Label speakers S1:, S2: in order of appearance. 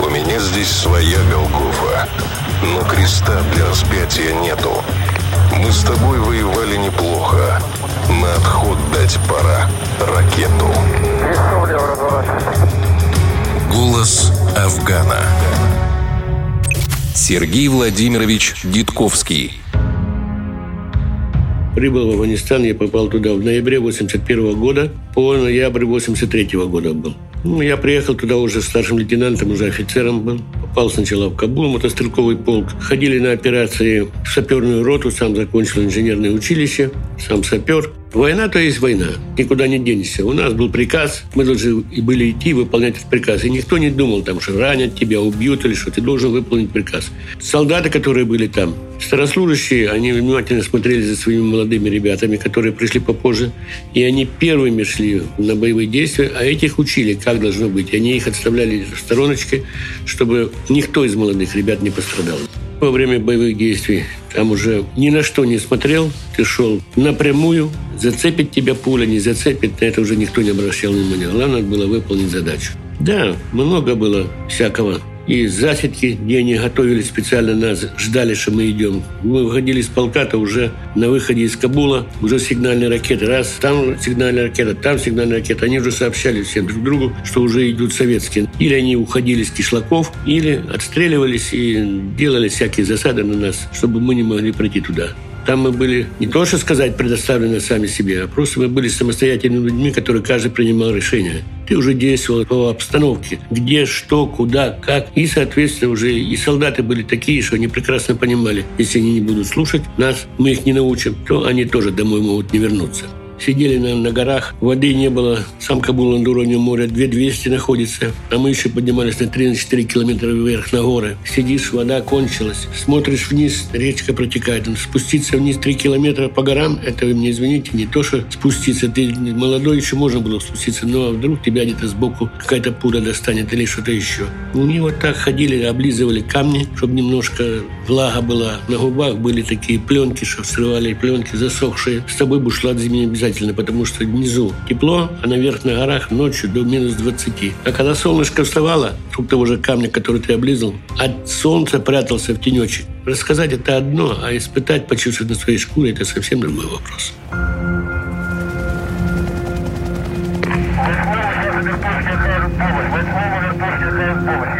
S1: У меня здесь своя Голгофа, но креста для распятия нету. Мы с тобой воевали неплохо. На отход дать пора ракету. Голос Афгана.
S2: Сергей Владимирович Дитковский.
S3: Прибыл в Афганистан, я попал туда в ноябре 81 года, по ноябрь 83 года был. Ну, я приехал туда уже старшим лейтенантом, уже офицером был. Попал сначала в Кабул, мотострелковый полк. Ходили на операции в саперную роту, сам закончил инженерное училище, сам сапер. Война то есть война, никуда не денешься. У нас был приказ, мы должны и были идти выполнять этот приказ. И никто не думал, там, что ранят тебя, убьют или что. Ты должен выполнить приказ. Солдаты, которые были там, старослужащие, они внимательно смотрели за своими молодыми ребятами, которые пришли попозже. И они первыми шли на боевые действия, а этих учили, как должно быть. И они их отставляли в стороночке, чтобы никто из молодых ребят не пострадал во время боевых действий. Там уже ни на что не смотрел, ты шел напрямую, зацепит тебя пуля, не зацепит, на это уже никто не обращал внимания. Главное было выполнить задачу. Да, много было всякого и засидки, где они готовили специально нас, ждали, что мы идем. Мы выходили из полка, то уже на выходе из Кабула уже сигнальные ракеты. Раз, там сигнальная ракета, там сигнальная ракета. Они уже сообщали всем друг другу, что уже идут советские. Или они уходили с кишлаков, или отстреливались и делали всякие засады на нас, чтобы мы не могли пройти туда. Там мы были не то, что сказать, предоставлены сами себе, а просто мы были самостоятельными людьми, которые каждый принимал решения. Ты уже действовал по обстановке, где, что, куда, как. И, соответственно, уже и солдаты были такие, что они прекрасно понимали, если они не будут слушать нас, мы их не научим, то они тоже домой могут не вернуться. Сидели на, на горах, воды не было. Сам Кабул над уровнем моря 2200 находится. А мы еще поднимались на 3-4 километра вверх на горы. Сидишь, вода кончилась. Смотришь вниз, речка протекает. Спуститься вниз 3 километра по горам, это вы мне извините, не то, что спуститься. Ты молодой, еще можно было спуститься, но вдруг тебя где-то сбоку какая-то пуля достанет или что-то еще. Мы вот так ходили, облизывали камни, чтобы немножко влага была. На губах были такие пленки, что срывали пленки засохшие. С тобой бы шла зимняя обязательно обязательно, потому что внизу тепло, а на горах ночью до минус 20. А когда солнышко вставало, тут того же камня, который ты облизал, от солнца прятался в тенечек. Рассказать это одно, а испытать, почувствовать на своей шкуре, это совсем другой вопрос.
S4: Восьмого, я за Верпольский, помощь. Восьмого, Верпольский, помощь.